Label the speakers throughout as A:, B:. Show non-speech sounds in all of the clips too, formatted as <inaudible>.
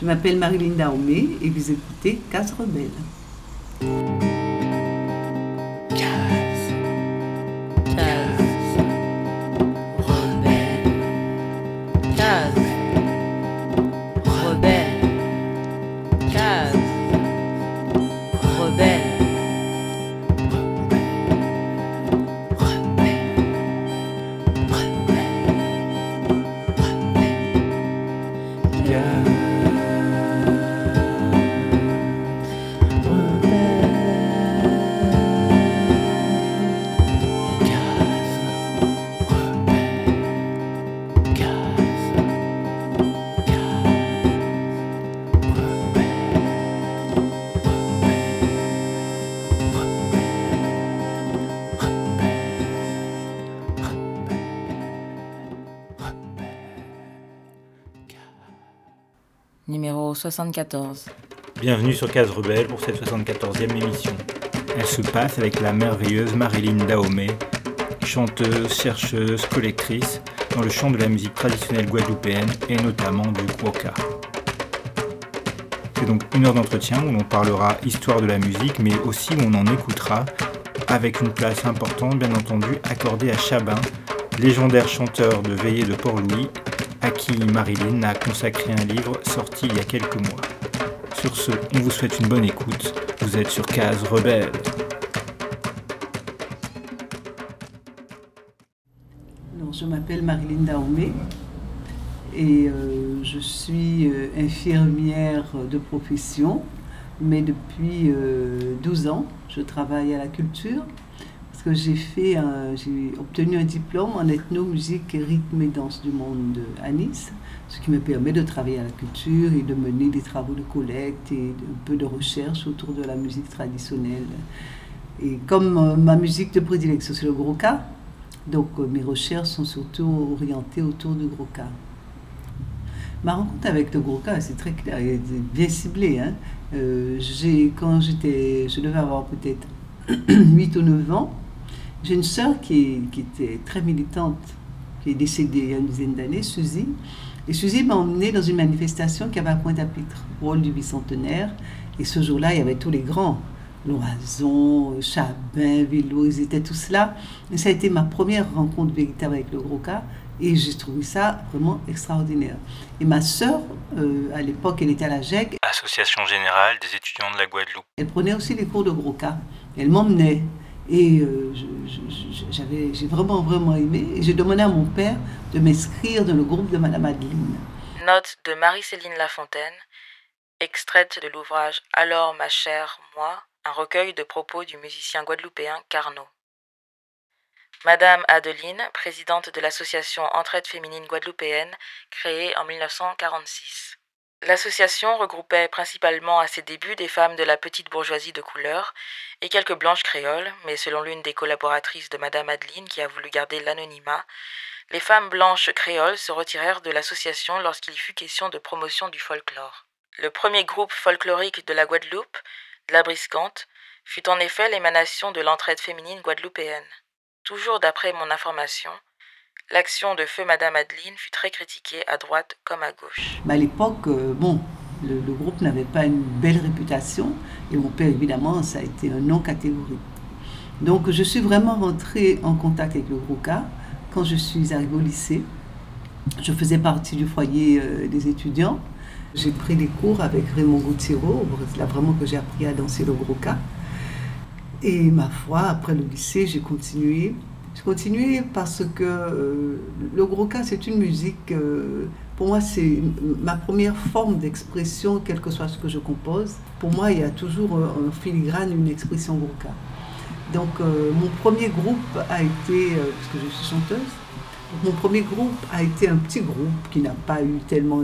A: Je m'appelle Marilyn Daomé et vous écoutez Casse Rebelle.
B: Numéro 74.
C: Bienvenue sur Case Rebelle pour cette 74e émission. Elle se passe avec la merveilleuse Marilyn Dahomey, chanteuse, chercheuse, collectrice dans le chant de la musique traditionnelle guadeloupéenne et notamment du guoka. C'est donc une heure d'entretien où l'on parlera histoire de la musique, mais aussi où on en écoutera, avec une place importante bien entendu accordée à Chabin, légendaire chanteur de veillée de Port-Louis, à qui Marilyn a consacré un livre sorti il y a quelques mois. Sur ce, on vous souhaite une bonne écoute. Vous êtes sur Case Rebelle.
A: Je m'appelle Marilyn Daomé et euh, je suis euh, infirmière de profession, mais depuis euh, 12 ans, je travaille à la culture que j'ai fait j'ai obtenu un diplôme en ethnomusique et rythme et danse du monde à Nice, ce qui me permet de travailler à la culture et de mener des travaux de collecte et un peu de recherche autour de la musique traditionnelle. Et comme euh, ma musique de prédilection c'est le groka, donc euh, mes recherches sont surtout orientées autour du groka. Ma rencontre avec le groka, c'est très clair, et c'est bien ciblé. Hein. Euh, quand j'étais, je devais avoir peut-être <clears throat> 8 ou 9 ans, j'ai une sœur qui, était très militante, qui est décédée il y a une dizaine d'années, Suzy. Et Suzy m'a emmenée dans une manifestation qui avait à Pointe-à-Pitre, au du bicentenaire. Et ce jour-là, il y avait tous les grands. Loison, Chabin, Vélo, ils étaient tous là. Et ça a été ma première rencontre véritable avec le gros cas. Et j'ai trouvé ça vraiment extraordinaire. Et ma sœur, euh, à l'époque, elle était à la GEG.
C: Association générale des étudiants de la Guadeloupe.
A: Elle prenait aussi les cours de gros cas. Elle m'emmenait. Et euh, j'ai vraiment, vraiment aimé. Et j'ai demandé à mon père de m'inscrire dans le groupe de Madame Adeline.
B: Note de Marie-Céline Lafontaine, extraite de l'ouvrage Alors ma chère, moi, un recueil de propos du musicien guadeloupéen Carnot. Madame Adeline, présidente de l'association Entraide féminine guadeloupéenne, créée en 1946. L'association regroupait principalement à ses débuts des femmes de la petite bourgeoisie de couleur et quelques blanches créoles, mais selon l'une des collaboratrices de Madame Adeline qui a voulu garder l'anonymat, les femmes blanches créoles se retirèrent de l'association lorsqu'il fut question de promotion du folklore. Le premier groupe folklorique de la Guadeloupe, la Briscante, fut en effet l'émanation de l'entraide féminine guadeloupéenne. Toujours d'après mon information, l'action de feu Madame Adeline fut très critiquée à droite comme à gauche.
A: Mais à l'époque, euh, bon, le, groupe n'avait pas une belle réputation. Et mon père, évidemment, ça a été un non catégorique. Donc, je suis vraiment rentrée en contact avec le groupe K quand je suis arrivée au lycée. Je faisais partie du foyer euh, des étudiants. J'ai pris des cours avec Raymond. C'est là vraiment que j'ai appris à danser le gros K. Et ma foi, après le lycée, j'ai continué. J'ai continué parce que euh, le gros K, c'est une musique, euh, pour moi, c'est ma première forme d'expression, quel que soit ce que je compose. Pour moi, il y a toujours euh, en filigrane une expression gros K. Donc, mon premier groupe a été, parce que je suis chanteuse, mon premier groupe a été un petit groupe qui n'a pas eu tellement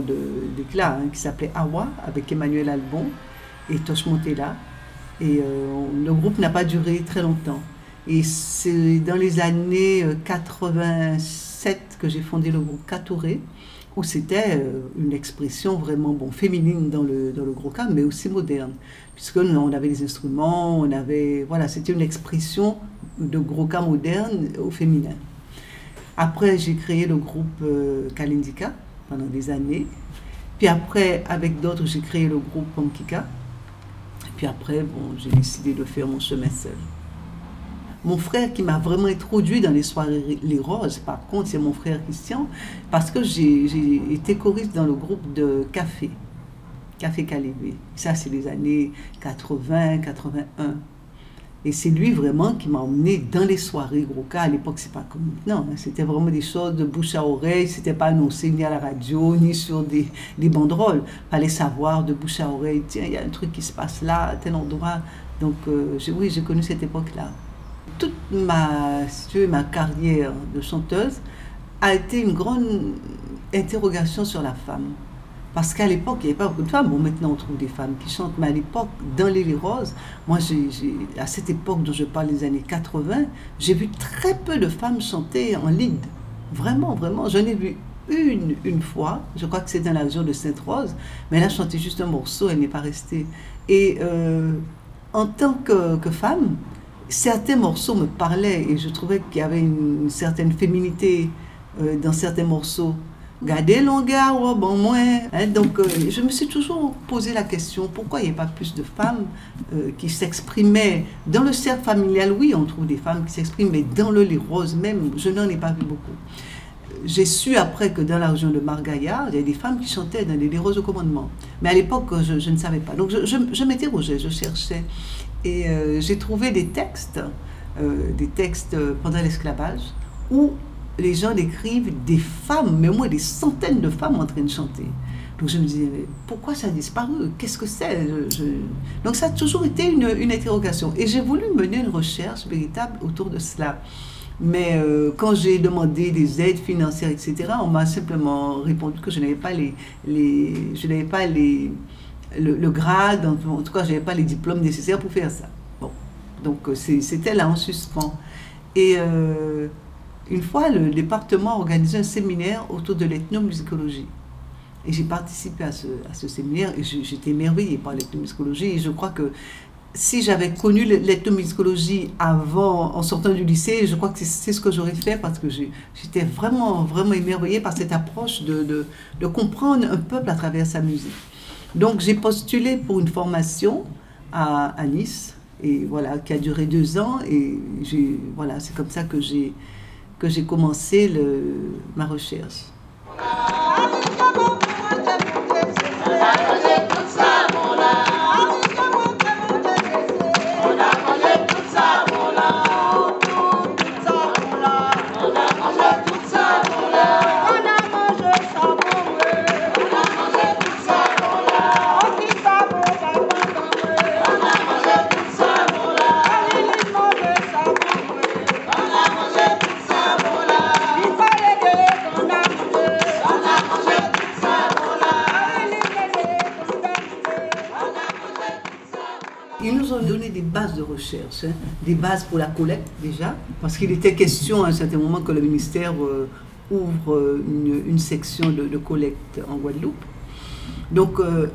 A: d'éclat, hein, qui s'appelait Awa, avec Emmanuel Albon et Tosh Montella. Et le groupe n'a pas duré très longtemps. Et c'est dans les années euh, 87 que j'ai fondé le groupe Catoré, où c'était euh, une expression vraiment bon, féminine dans le, dans le gros cas, mais aussi moderne. Puisque on avait des instruments, on avait. Voilà, c'était une expression de gros cas moderne au féminin. Après, j'ai créé le groupe euh, Kalindika pendant des années. Puis après, avec d'autres, j'ai créé le groupe Pankika. Puis après, bon, j'ai décidé de faire mon chemin seul. Mon frère qui m'a vraiment introduit dans les soirées Les Roses, par contre, c'est mon frère Christian, parce que j'ai été choriste dans le groupe de Café, Café Calébé. Ça, c'est les années 80, 81. Et c'est lui vraiment qui m'a emmené dans les soirées gros cas. À l'époque, c'est pas comme maintenant. Hein. C'était vraiment des choses de bouche à oreille. C'était pas annoncé ni à la radio, ni sur des, des banderoles. Fallait savoir de bouche à oreille. Tiens, il y a un truc qui se passe là, à tel endroit. Donc, euh, oui, j'ai connu cette époque-là. Toute ma, ma carrière de chanteuse a été une grande interrogation sur la femme. Parce qu'à l'époque, il n'y avait pas beaucoup de femmes. Bon, maintenant, on trouve des femmes qui chantent. Mais à l'époque, dans Les Roses, moi, à cette époque dont je parle, les années 80, j'ai vu très peu de femmes chanter en lead. Vraiment, vraiment. J'en ai vu une, une fois. Je crois que c'est dans la région de Sainte-Rose. Mais elle a chanté juste un morceau, elle n'est pas restée. Et euh, en tant que, femme, certains morceaux me parlaient et je trouvais qu'il y avait une, certaine féminité euh, dans certains morceaux. Gardez longueur, oh, bon moins. Hein, donc, euh, je me suis toujours posé la question pourquoi il n'y a pas plus de femmes euh, qui s'exprimaient dans le cercle familial? Oui, on trouve des femmes qui s'expriment, mais dans le lit rose même, je n'en ai pas vu beaucoup. J'ai su après que dans la région de Margaillard, il y a des femmes qui chantaient dans les lits roses au commandement. Mais à l'époque, je, je, ne savais pas. Donc, je, je, je m'interrogeais, je cherchais. Et euh, j'ai trouvé des textes, des textes pendant l'esclavage, où les gens décrivent des femmes, mais au moins des centaines de femmes en train de chanter. Donc je me disais, pourquoi ça a disparu? Qu'est-ce que c'est? Donc ça a toujours été une, interrogation. Et j'ai voulu mener une recherche véritable autour de cela. Mais euh, quand j'ai demandé des aides financières, etc., on m'a simplement répondu que je n'avais pas les je n'avais pas les, le, grade, en, tout cas, je n'avais pas les diplômes nécessaires pour faire ça. Bon, donc euh, c'était là en suspens. Et euh, une fois, le département a organisé un séminaire autour de l'ethnomusicologie. Et j'ai participé à ce, à ce, séminaire et j'étais émerveillée par l'ethnomusicologie. Et je crois que si j'avais connu l'ethnomusicologie avant, en sortant du lycée, je crois que c'est ce que j'aurais fait parce que j'étais vraiment, vraiment émerveillée par cette approche de, de, de, comprendre un peuple à travers sa musique. Donc j'ai postulé pour une formation à, Nice et voilà, qui a duré deux ans et voilà, c'est comme ça que j'ai que j'ai commencé le, ma recherche. Hein. des bases pour la collecte déjà, parce qu'il était question à un certain moment que le ministère euh, ouvre euh, une, section de, collecte en Guadeloupe. Donc euh,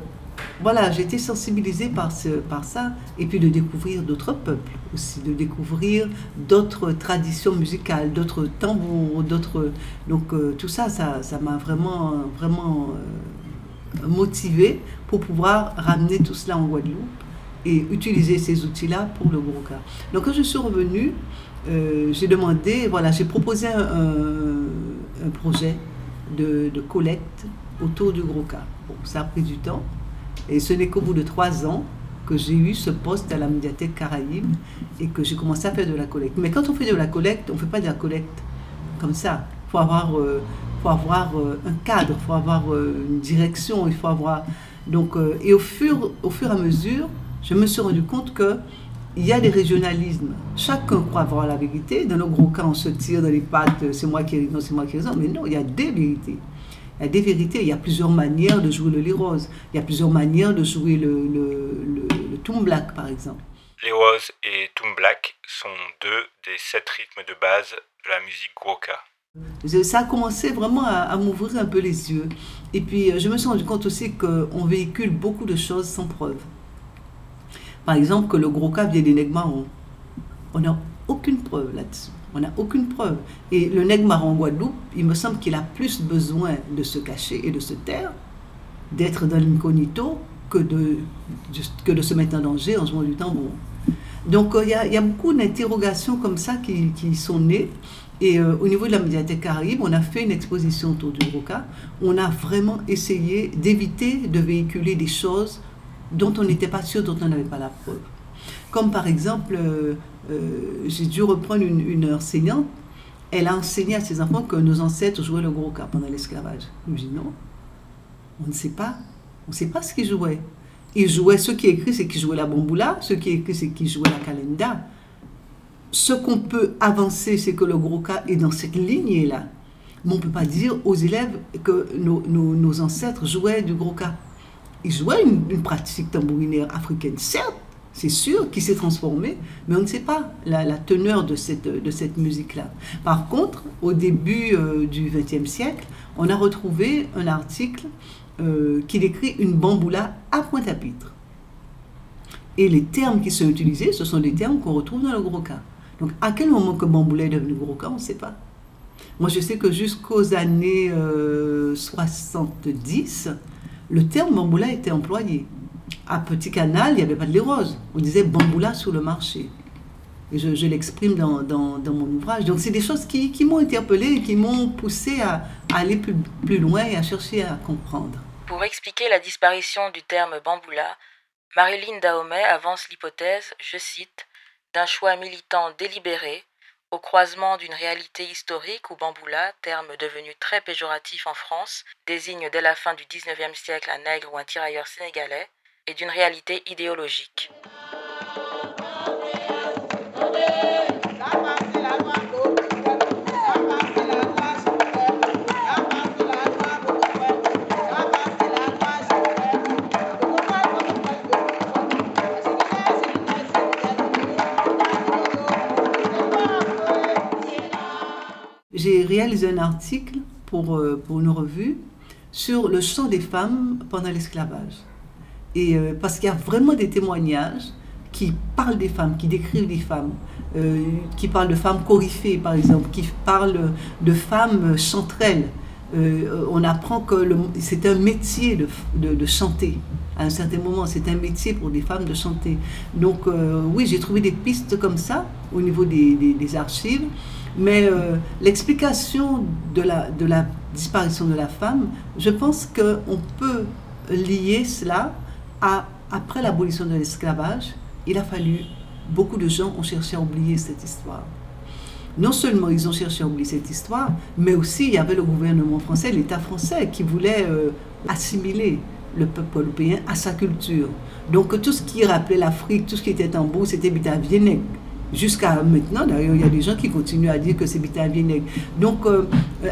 A: voilà, j'ai été sensibilisée par ça, et puis de découvrir d'autres peuples aussi, de découvrir d'autres traditions musicales, d'autres tambours, d'autres... Donc tout ça, ça m'a vraiment, vraiment motivée pour pouvoir ramener tout cela en Guadeloupe utiliser ces outils-là pour le cas. Donc quand je suis revenue, euh, j'ai demandé, voilà, j'ai proposé un, projet de, collecte autour du cas. Bon, ça a pris du temps et ce n'est qu'au bout de trois ans que j'ai eu ce poste à la médiathèque Caraïbe et que j'ai commencé à faire de la collecte. Mais quand on fait de la collecte, on ne fait pas de la collecte comme ça. Il faut avoir, euh, faut avoir euh, un cadre, il faut avoir une direction, il faut avoir... Donc, et au fur, au fur et à mesure, je me suis rendu compte que il y a des régionalismes. Chacun croit avoir la vérité. Dans le gros cas, on se tire dans les pattes, c'est moi qui ai raison, c'est moi qui ai raison. Mais non, il y a des vérités. Il y a des vérités. Il y a plusieurs manières de jouer le lit rose. Il y a plusieurs manières de jouer le, le, le, black, par exemple.
C: Les rose et Toom black sont deux des sept rythmes de base de la musique Gwoka.
A: Ça a commencé vraiment à, à m'ouvrir un peu les yeux. Et puis, je me suis rendu compte aussi qu'on véhicule beaucoup de choses sans preuve. Par exemple, que le gros cas vient des. On n'a aucune preuve là-dessus. On n'a aucune preuve. Et le en Guadeloupe, il me semble qu'il a plus besoin de se cacher et de se taire d'être dans l'incognito que de, que de se mettre en danger en jouant du tambour. Donc il y, a, beaucoup d'interrogations comme ça qui, sont nées. Et au niveau de la médiathèque Caraïbe, on a fait une exposition autour du Roca. On a vraiment essayé d'éviter de véhiculer des choses dont on n'était pas sûr, dont on n'avait pas la preuve. Comme par exemple, euh, euh, j'ai dû reprendre une, une, enseignante. Elle a enseigné à ses enfants que nos ancêtres jouaient le gros cas pendant l'esclavage. Je dis non, on ne sait pas. On ne sait pas ce qu'ils jouaient. Ils jouaient, ce qui est écrit, c'est qu'ils jouaient la bamboula, ce qui est écrit, c'est qu'ils jouaient la calenda. Ce qu'on peut avancer, c'est que le gros cas est dans cette lignée-là. Mais on ne peut pas dire aux élèves que nos, nos, nos ancêtres jouaient du gros cas. Ils jouaient une, pratique tambourinaire africaine, certes, c'est sûr, qui s'est transformé, mais on ne sait pas la, teneur de cette, musique-là. Par contre, au début euh, du XXe siècle, on a retrouvé un article euh, qui décrit une bamboula à Pointe-à-Pitre. Et les termes qui sont utilisés, ce sont des termes qu'on retrouve dans le gros. Donc, à quel moment que bamboula est devenu gros on ne sait pas. Moi, je sais que jusqu'aux années euh, 70, le terme bamboula était employé à Petit Canal, il n'y avait pas de lait rose. On disait bamboula sur le marché. Et je, l'exprime dans, mon ouvrage. Donc, c'est des choses qui, m'ont interpellée et qui m'ont poussé à, à, aller plus, plus loin et à chercher à comprendre.
B: Pour expliquer la disparition du terme bamboula, Marilyn Dahomey avance l'hypothèse, je cite, d'un choix militant délibéré au croisement d'une réalité historique où bamboula, terme devenu très péjoratif en France, désigne dès la fin du XIXe siècle un nègre ou un tirailleur sénégalais, et d'une réalité idéologique.
A: J'ai réalisé un article pour, euh, pour une revue sur le chant des femmes pendant l'esclavage. Et euh, parce qu'il y a vraiment des témoignages qui parlent des femmes, qui décrivent des femmes, euh, qui parlent de femmes coryphées, par exemple, qui parlent de femmes chanterelles. On apprend que c'est un métier de, de, chanter. À un certain moment, c'est un métier pour des femmes de chanter. Donc, oui, j'ai trouvé des pistes comme ça au niveau des, des archives. Mais euh, l'explication de la, disparition de la femme, je pense qu'on peut lier cela à, après l'abolition de l'esclavage, il a fallu, beaucoup de gens ont cherché à oublier cette histoire. Non seulement ils ont cherché à oublier cette histoire, mais aussi il y avait le gouvernement français, l'État français, qui voulait euh, assimiler le peuple européen à sa culture. Donc tout ce qui rappelait l'Afrique, tout ce qui était tambour, c'était Bitavienec. Jusqu'à maintenant, d'ailleurs, il y a des gens qui continuent à dire que c'est Bitavienec. Donc, euh,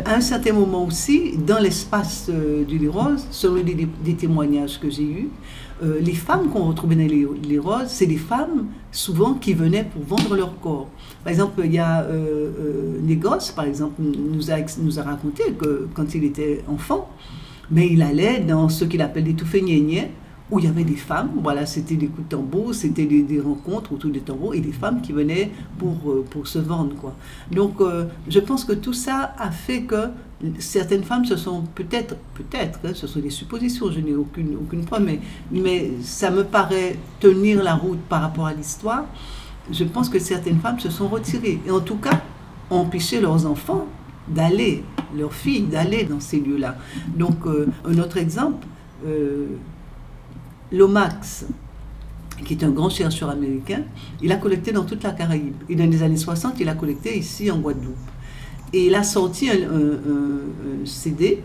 A: à un certain moment aussi, dans l'espace euh, du Les Roses, selon des, témoignages que j'ai eus, euh, les femmes qu'on retrouvait dans les, les roses, c'est des femmes souvent qui venaient pour vendre leur corps. Par exemple, il y a euh, par exemple, nous a, nous a raconté que quand il était enfant, mais il allait dans ce qu'il appelle des toufeignéniers, où il y avait des femmes, voilà, c'était des coups de tambour, c'était des, rencontres autour des tambours et des femmes qui venaient pour, pour se vendre. Quoi. Donc, euh, je pense que tout ça a fait que certaines femmes se sont peut-être, peut-être, hein, ce sont des suppositions, je n'ai aucune, aucune preuve, mais, mais ça me paraît tenir la route par rapport à l'histoire. Je pense que certaines femmes se sont retirées et en tout cas ont empêché leurs enfants d'aller, leurs filles d'aller dans ces lieux-là. Donc, euh, un autre exemple, euh, Lomax, qui est un grand chercheur américain, il a collecté dans toute la Caraïbe. Et dans les années 60, il a collecté ici en Guadeloupe. Et il a sorti un, CD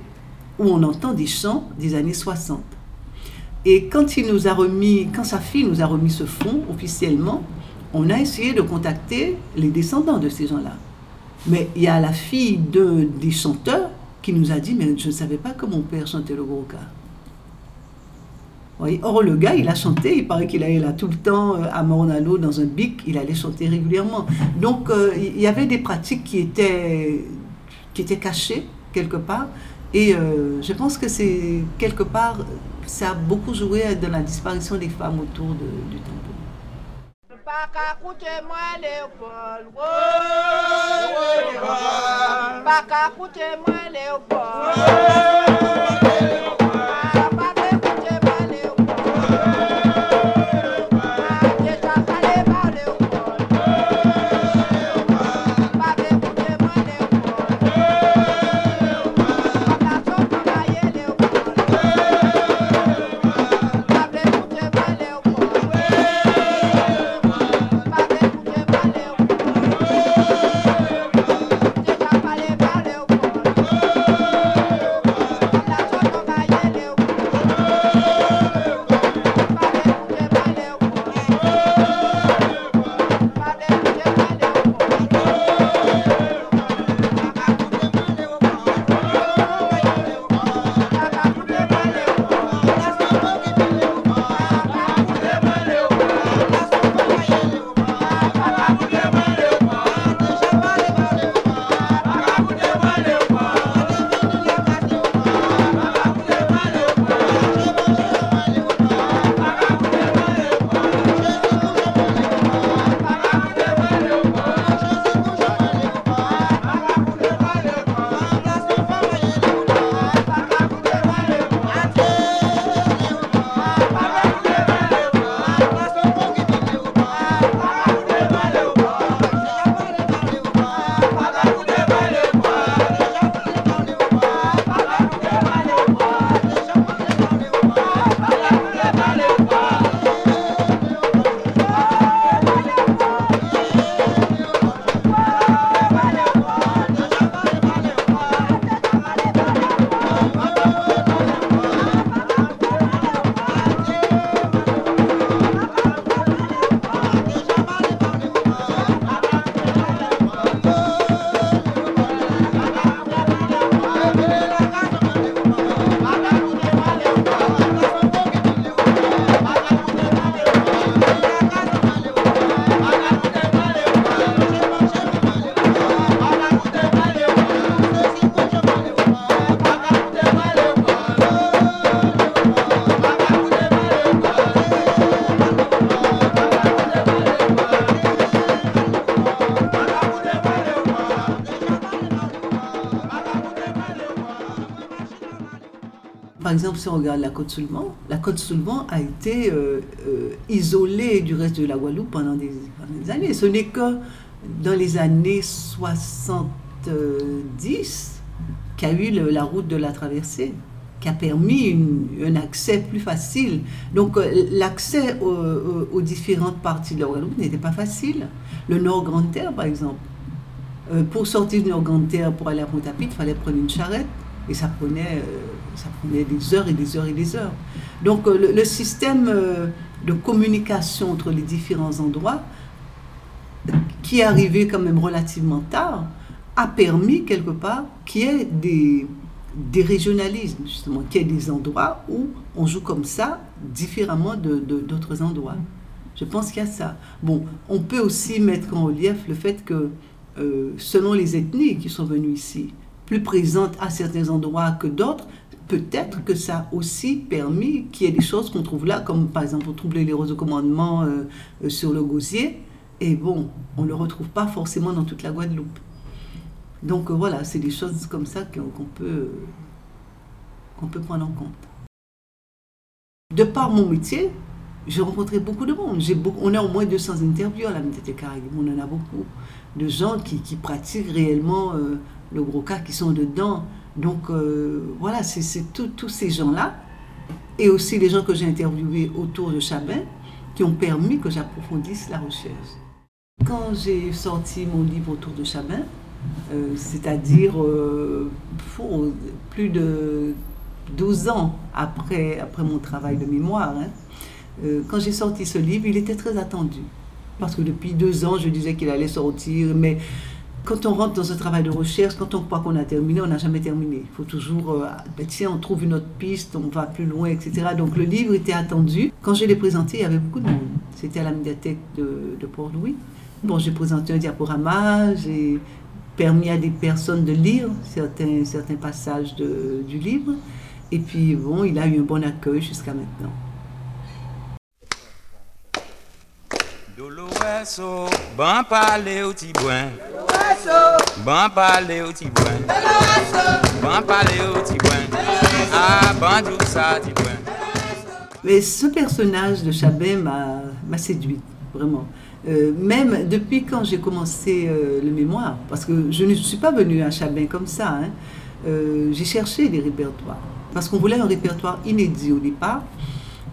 A: où on entend des chants des années 60. Et quand il nous a remis, quand sa fille nous a remis ce fonds officiellement, on a essayé de contacter les descendants de ces gens-là. Mais il y a la fille de, des chanteurs qui nous a dit, mais je ne savais pas que mon père chantait le gros. Or, le gars, il a chanté, il paraît qu'il allait là tout le temps euh, à Moronano dans un bic, il allait chanter régulièrement. Donc, euh, il y avait des pratiques qui étaient, qui étaient cachées quelque part. Et euh, je pense que c'est quelque part, ça a beaucoup joué dans la disparition des femmes autour de, du tambour. Léopold. Exemple, si on regarde la côte Soulevant, la côte Soulevant a été euh, euh, isolée du reste de la Guadeloupe pendant des, années. Ce n'est que dans les années 70 qu'a eu la route de la traversée, qui a permis un accès plus facile. Donc l'accès aux, différentes parties de la Guadeloupe n'était pas facile. Le Nord Grande Terre, par exemple. pour sortir du Nord Grande Terre pour aller à Pointe-à-Pitre, il fallait prendre une charrette et ça prenait, euh, ça prenait des heures et des heures et des heures. Donc euh, le, système euh, de communication entre les différents endroits, qui est arrivé quand même relativement tard, a permis quelque part qu'il y ait des, régionalismes, justement, qu'il y ait des endroits où on joue comme ça, différemment de, d'autres endroits. Je pense qu'il y a ça. Bon, on peut aussi mettre en relief le fait que, selon les ethnies qui sont venues ici, plus présente à certains endroits que d'autres, peut-être que ça a aussi permis qu'il y ait des choses qu'on trouve là, comme par exemple on les roses de commandement euh, euh, sur le gosier, et bon, on ne le retrouve pas forcément dans toute la Guadeloupe. Donc euh, voilà, c'est des choses comme ça qu'on peut, qu'on peut prendre en compte. De par mon métier, j'ai rencontré beaucoup de monde. On a au moins 200 interviews à la Médité Caraïbe. On en a beaucoup de gens qui, qui pratiquent réellement le gros cas qui sont dedans. Donc euh, voilà, c'est tous ces gens-là, et aussi les gens que j'ai interviewés autour de Chabin, qui ont permis que j'approfondisse la recherche. Quand j'ai sorti mon livre autour de Chabin, euh, c'est-à-dire euh, plus de 12 ans après, mon travail de mémoire, hein, quand j'ai sorti ce livre, il était très attendu. Parce que depuis deux ans, je disais qu'il allait sortir, mais quand on rentre dans un travail de recherche, quand on croit qu'on a terminé, on n'a jamais terminé. Il faut toujours, euh, ben, tiens, on trouve une autre piste, on va plus loin, etc. Donc le livre était attendu. Quand je l'ai présenté, il y avait beaucoup de monde. C'était à la médiathèque de, Port-Louis. Bon, j'ai présenté un diaporama, j'ai permis à des personnes de lire certains, passages du livre. Et puis, bon, il a eu un bon accueil jusqu'à maintenant. bon parler au Bon parler au tibouin. Bon parler au tibouin. Ah, tout ça, tibouin. Mais ce personnage de Chabin m'a séduit, vraiment. Euh, même depuis quand j'ai commencé euh, le mémoire, parce que je ne suis pas venue à Chabin comme ça, hein, euh, j'ai cherché des répertoires. Parce qu'on voulait un répertoire inédit au départ.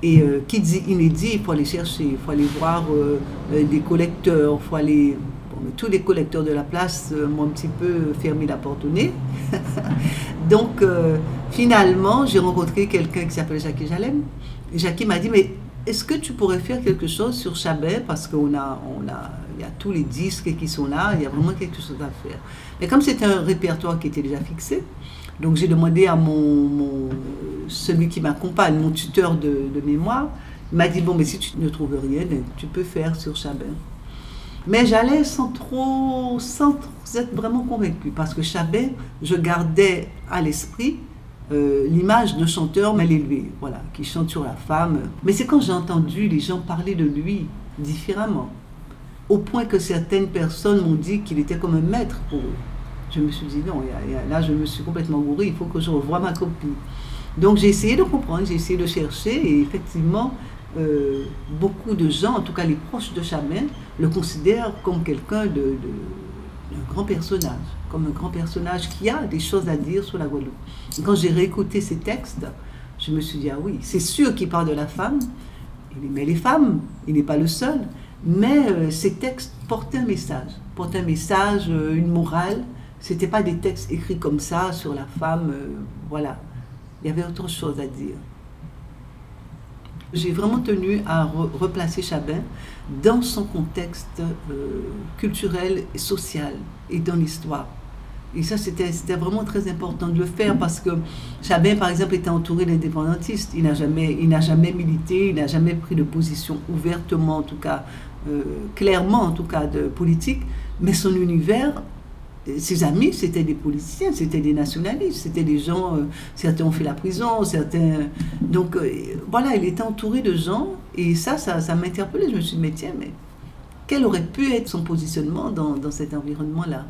A: Et qui dit inédit, il faut aller chercher, il faut aller voir des collecteurs, il faut aller tous les collecteurs de la place euh, m'ont un petit peu fermé la porte au nez. <laughs> Donc, euh, finalement, j'ai rencontré quelqu'un qui s'appelle Jackie Jalem. Jackie m'a dit, mais est-ce que tu pourrais faire quelque chose sur Chabet Parce qu'on a, on a, y a tous les disques qui sont là, il y a vraiment quelque chose à faire. Mais comme c'était un répertoire qui était déjà fixé, donc j'ai demandé à mon, celui qui m'accompagne, mon tuteur de, mémoire, il m'a dit, bon, mais si tu ne trouves rien, tu peux faire sur Chabet. Mais j'allais sans trop, sans être vraiment convaincue, parce que Chabet, je gardais à l'esprit euh, l'image d'un chanteur mal élevé, voilà, qui chante sur la femme. Mais c'est quand j'ai entendu les gens parler de lui différemment, au point que certaines personnes m'ont dit qu'il était comme un maître pour eux. Je me suis dit, non, là je me suis complètement bourrée, il faut que je revoie ma copie. Donc j'ai essayé de comprendre, j'ai essayé de chercher, et effectivement, euh, beaucoup de gens, en tout cas les proches de Chamin, le considèrent comme quelqu'un de, grand personnage, comme un grand personnage qui a des choses à dire sur la Guadeloupe. quand j'ai réécouté ces textes, je me suis dit, ah oui, c'est sûr qu'il parle de la femme, il aimait les femmes, il n'est pas le seul, mais euh, ces textes portaient un message, portaient un message, euh, une morale. C'était pas des textes écrits comme ça sur la femme, voilà. Il y avait autre chose à dire. J'ai vraiment tenu à replacer Chabin dans son contexte euh, culturel et social et dans l'histoire. Et ça, c'était vraiment très important de le faire parce que Chabin, par exemple, était entouré d'indépendantistes. Il n'a jamais, jamais milité, il n'a jamais pris de position ouvertement, en tout cas, euh, clairement, en tout cas, de politique. Mais son univers ses amis, c'était des politiciens, c'était des nationalistes, c'était des gens, euh, certains ont fait la prison, certains... Donc euh, voilà, il était entouré de gens, et ça, ça, ça m'interpellait. Je me suis dit, mais tiens, mais quel aurait pu être son positionnement dans, dans cet environnement-là?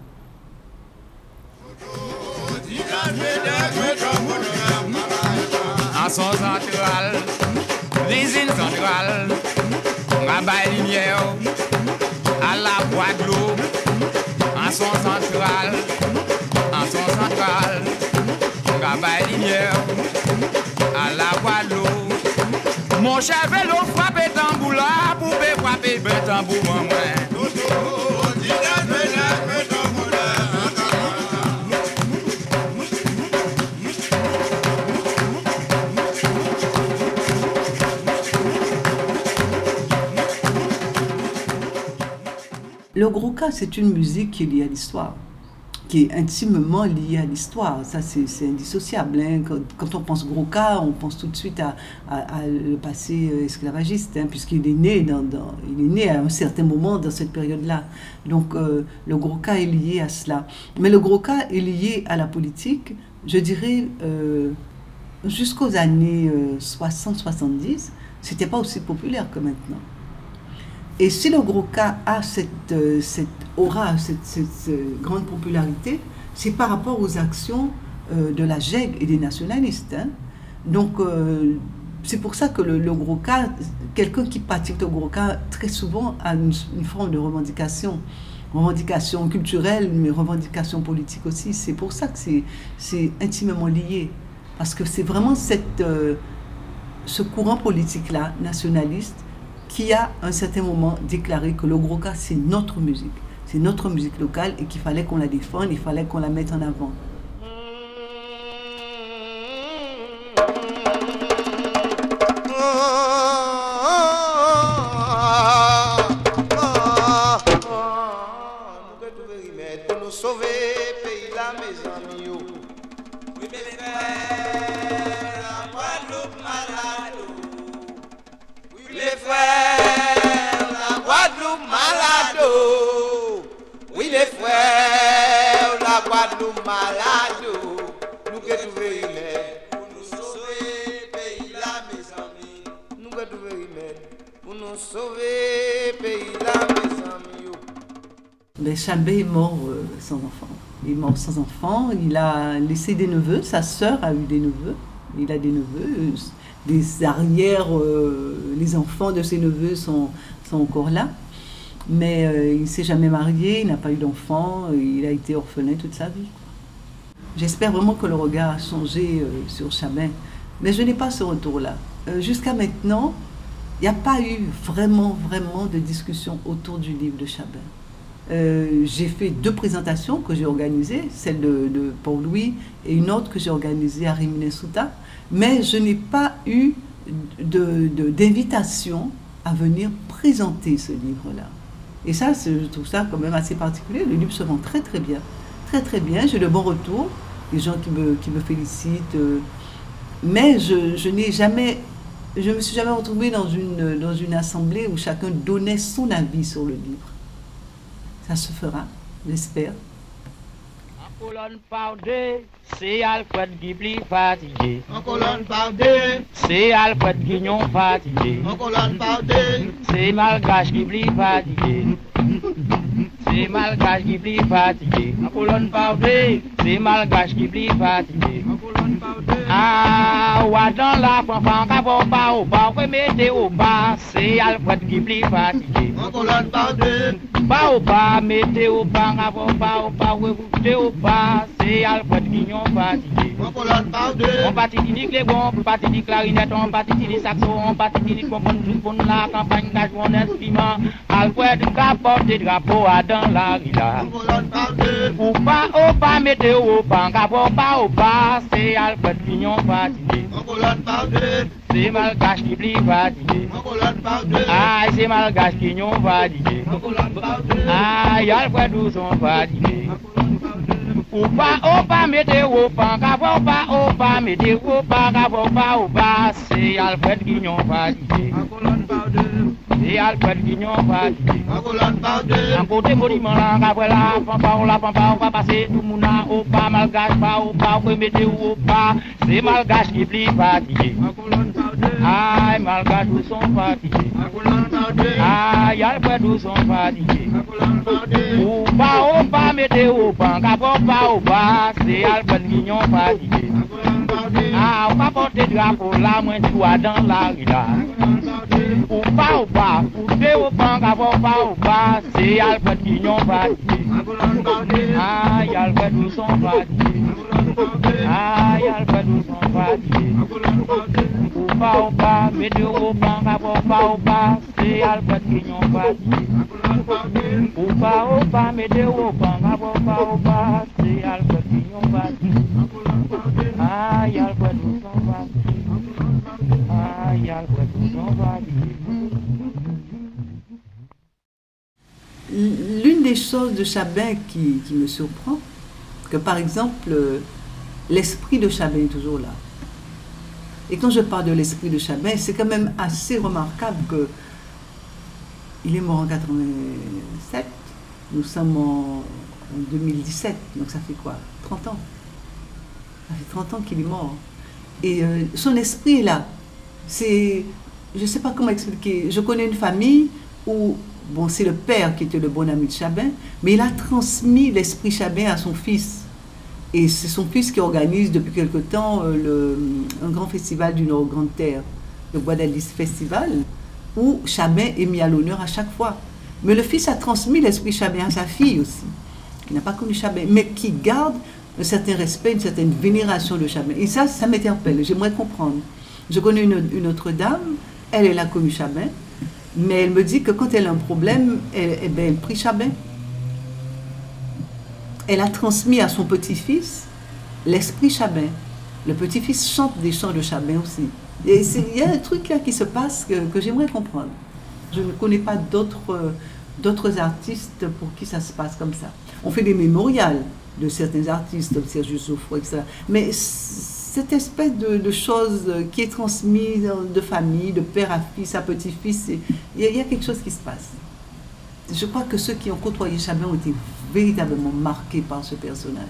D: À la en son central, en son central, rabat lumière, à la boîte d'eau. Mon cher vélo frappe tambour là, poupée frappe tambour en moi.
A: Le gros cas, c'est une musique qui est liée à l'histoire, qui est intimement liée à l'histoire. Ça, c'est indissociable. hein. Quand, on pense gros cas, on pense tout de suite à, le passé euh, esclavagiste, hein, puisqu'il est né dans, il est né à un certain moment dans cette période-là. Donc, euh, le gros cas est lié à cela. Mais le gros cas est lié à la politique, je dirais, euh, jusqu'aux années euh, 60-70, c'était pas aussi populaire que maintenant. Et si le gros cas a cette, euh, cette aura, cette, cette grande popularité, c'est par rapport aux actions euh, de la GEG et des nationalistes. hein. Donc, euh, c'est pour ça que le, gros cas, quelqu'un qui pratique le gros cas, très souvent a une, forme de revendication. Revendication culturelle, mais revendication politique aussi. C'est pour ça que c'est- intimement lié. Parce que c'est vraiment cette, euh, ce courant politique-là, nationaliste, qui a, à un certain moment, déclaré que le gros cas, c'est notre musique. C'est notre musique locale et qu'il fallait qu'on la défende, il fallait qu'on la mette en avant. Chambé est mort euh, sans enfant. Il est mort sans enfant. Il a laissé des neveux. Sa sœur a eu des neveux. Il a des neveux. Des arrières, euh, les enfants de ses neveux sont, sont encore là. Mais euh, il ne s'est jamais marié, il n'a pas eu d'enfant, il a été orphelin toute sa vie. J'espère vraiment que le regard a changé sur Chabin. Mais je n'ai pas ce retour-là. Jusqu'à maintenant, il n'y a pas eu vraiment, vraiment de discussion autour du livre de Chabin. Euh, j'ai fait deux présentations que j'ai organisées, celle de, de Paul Louis et une autre que j'ai organisée à Rimini-Souta, mais je n'ai pas eu d'invitation à venir présenter ce livre-là. Et ça, je trouve ça quand même assez particulier. Le livre se vend très très bien, très très bien. J'ai de bons retours, des gens qui me, qui me félicitent, euh, mais je, je n'ai jamais, je me suis jamais retrouvée dans une, dans une assemblée où chacun donnait son avis sur le livre. Ça se fera, j'espère.
E: En colonne par deux, c'est Alfred Ghibli fatigué.
F: En colonne par deux,
E: C'est Alfred Guignon fatigué.
F: en colonne par deux.
E: C'est Malgache Ghibli fatigué. <laughs> C'est Malgache Ghibli fatigué. En colonne par deux, c'est Malgache Ghibli fatigué.
F: En colonne par deux.
E: Ah, wa dans la fanfan, qu'avant pas au bas, ouais, mettez au bas, c'est Alfred Ghibli fatigué.
F: En colonne par deux.
E: Pas au bas, mettez au bas, avant pas au bas, ouais, vous mettez au bas, c'est Alfred Guignon fatigué.
F: En colonne.
E: On partit dit les bons, on partit dit clarinette, on partit dit saxo, on partit dit bonbonne, tout bon la campagne, gage mon instrument. Alfred capote des drapeaux nan la
F: gila Ou pa
E: ou pa mete ou pa Nkap ou pa ou pa Se al pet pinyon
F: patine Se mal gache
E: ki pli patine Ay se
F: mal gache ki nyon
E: patine Ay al pet douson patine
F: Ou pa ou pa
E: mete ou pa Nkap ou
F: pa ou pa mete
E: ou pa Nkap ou pa ou pa Se al pet pinyon patine au pas au c'est Alfred qui n'ont fatigué.
F: En.
E: C'est Alfred fatigué. Côté monument là, qu'après la pampa, on la pampa, on va passer tout monde là, au bas, malgache pas au bas, vous mettez au bas, c'est malgache qui plie fatigué. Aïe, malgache où sont fatigués.
F: En colonne par deux.
E: Ah, yal pwè dou son fatike Ou pa ou pa mette ou pan Kapo pa ou pa Se yal pwè n'ginyon A ah, ou pa pote drapo la mwen chwa dan la rida Ou pa ou pa, ou te ou pan kavo pa ou pa Se yal pet ki nyon pati A yal pet ou son pati A yal pet ou son pati Ou pa ou pa, mete ou pan kavo pa ou pa Se yal pet ki nyon pati Ou pa ou pa, mete ou pan kavo pa ou pa Se yal pet ki nyon pati
A: L'une des choses de Chabin qui, me surprend, que par exemple, l'esprit de Chabin est toujours là. Et quand je parle de l'esprit de Chabin, c'est quand même assez remarquable que il est mort en 87, nous sommes en 2017, donc ça fait quoi 30 ans. Ça fait 30 ans qu'il est mort. Et euh, son esprit est là. C'est, je ne sais pas comment expliquer. Je connais une famille où, bon, c'est le père qui était le bon ami de Chabin, mais il a transmis l'esprit Chabin à son fils. Et c'est son fils qui organise depuis quelque temps euh, le- un grand festival du Nord Grande Terre, le Guadalis Festival, où Chabin est mis à l'honneur à chaque fois. Mais le fils a transmis l'esprit Chabin à sa fille aussi, qui n'a pas connu Chabin, mais qui garde un certain respect, une certaine vénération de Chabin. Et ça, ça m'interpelle, j'aimerais comprendre. Je connais une, autre dame, elle, elle a connu Chabin, mais elle me dit que quand elle a un problème, elle, eh ben, prie Chabin. Elle a transmis à son petit-fils l'esprit Chabin. Le petit-fils chante des chants de Chabin aussi. Et il y a un truc là qui se passe que, que j'aimerais comprendre. Je ne connais pas d'autres artistes pour qui ça se passe comme ça. On fait des mémorials de certains artistes, comme Serge Soufro, etc. Mais cette espèce de, de chose qui est transmise de famille, de père à fils, à petit-fils, il y, a- quelque chose qui se passe. Je crois que ceux qui ont côtoyé Chabin ont été véritablement marqués par ce personnage.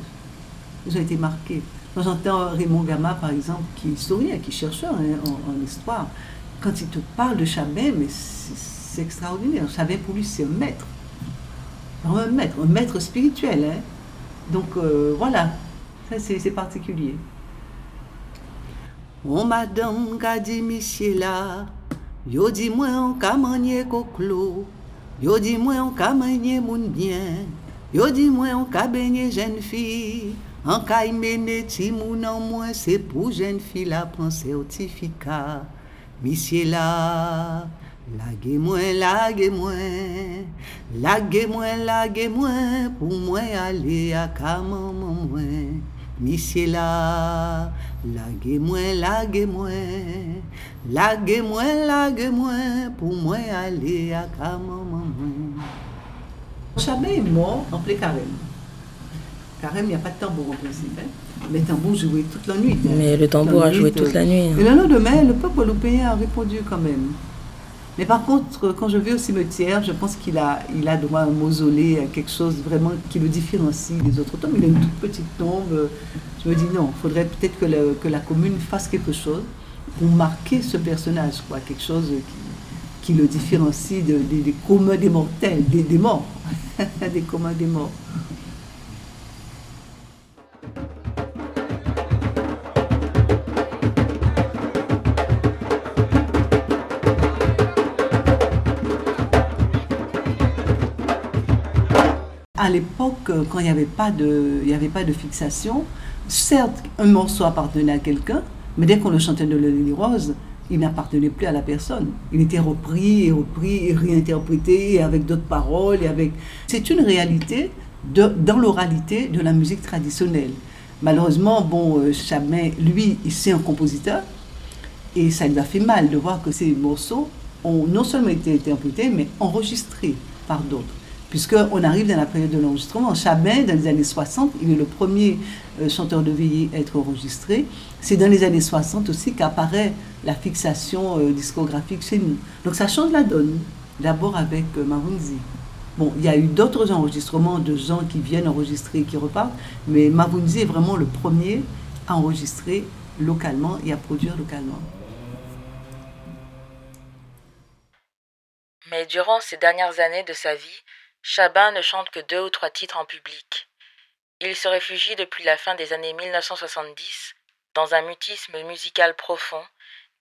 A: Ils ont été marqués. Quand j'entends Raymond Gama, par exemple, qui est historien, qui est chercheur en, histoire, quand il te parle de Chabin, c'est extraordinaire. Chabin, pour lui, c'est un maître. Un maître, un maître spirituel. hein. Donc euh, voilà, ça c'est particulier. Oh madame, qu'a dit monsieur là, yo di moi on manye koklo, yo di moi on ka manye moun bien, yo di moi on benye jeune fille, an ka y mene ti moun an moins, c'est pour jeune fille la prend certificat. Monsieur là, lage moi, lage moi, lage moi, lage moi, pour moi aller à maman moi. Monsieur là, lage moi, lage moi, lage moi, lage moi, pour moi aller à maman moi. Chabin est mort en plein carême. Carême, il n'y a pas de tambour en principe. Hein? Les tambours jouaient toute la nuit. hein.
B: Mais le tambour a joué toute la nuit. hein.
A: Et le lendemain, le peuple guadeloupéen a répondu quand même. Mais par contre, quand je vais au cimetière, je pense qu'il a, il a droit à un mausolée, à quelque chose vraiment qui le différencie des autres tombes. Il a une toute petite tombe. Je me dis non, il faudrait peut-être que, la commune fasse quelque chose pour marquer ce personnage, quoi, quelque chose qui, le différencie de- des- communs des mortels, des morts, <laughs> des communs des morts. À l'époque, euh, quand il n'y avait, pas de- fixation, certes, un morceau appartenait à quelqu'un, mais dès qu'on le chantait de Lily Rose, il n'appartenait plus à la personne. Il était repris et repris et réinterprété avec d'autres paroles. Et avec... C'est une réalité dans l'oralité de la musique traditionnelle. Malheureusement, bon, euh, Chabin, lui, c'est un compositeur, et ça lui a fait mal de voir que ces morceaux ont non seulement été interprétés, mais enregistrés par d'autres. Puisqu'on arrive dans la période de l'enregistrement. Chabin, dans les années 60, il est le premier euh, chanteur de veillée à être enregistré. C'est dans les années 60 aussi qu'apparaît la fixation euh, discographique chez nous. Donc ça change la donne. D'abord avec euh, Mavunzi. Bon, il y a eu d'autres enregistrements de gens qui viennent enregistrer et qui repartent, mais Mavunzi est vraiment le premier à enregistrer localement et à produire localement.
B: Mais durant ces dernières années de sa vie, Chabin ne chante que deux ou trois titres en public. Il se réfugie depuis la fin des années 1970 dans un mutisme musical profond,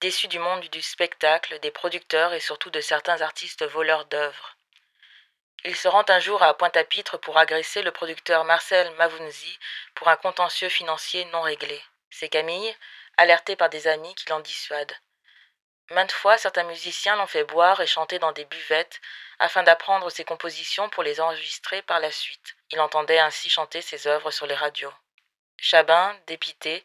B: déçu du monde du spectacle, des producteurs et surtout de certains artistes voleurs d'œuvres. Il se rend un jour à Pointe-à-Pitre pour agresser le producteur Marcel Mavounzi pour un contentieux financier non réglé. C'est Camille, alerté par des amis, qui l'en dissuade. Maintes fois, certains musiciens l'ont fait boire et chanter dans des buvettes afin d'apprendre ses compositions pour les enregistrer par la suite. Il entendait ainsi chanter ses œuvres sur les radios. Chabin, dépité,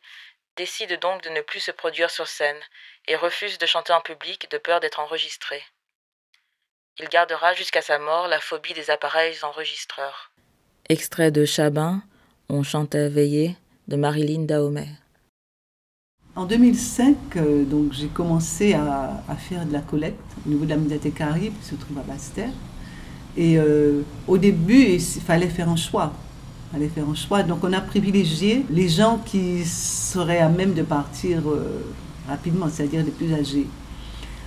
B: décide donc de ne plus se produire sur scène et refuse de chanter en public de peur d'être enregistré. Il gardera jusqu'à sa mort la phobie des appareils enregistreurs. Extrait de Chabin, On chantait veillé de Marilyn Dahomey.
A: En 2005, euh, donc j'ai commencé à, à faire de la collecte au niveau de la médiathèque qui se trouve à Basse-Terre. Et euh, au début, il fallait faire un choix. Il fallait faire un choix. Donc on a privilégié les gens qui seraient à même de partir euh, rapidement, c'est-à-dire les plus âgés.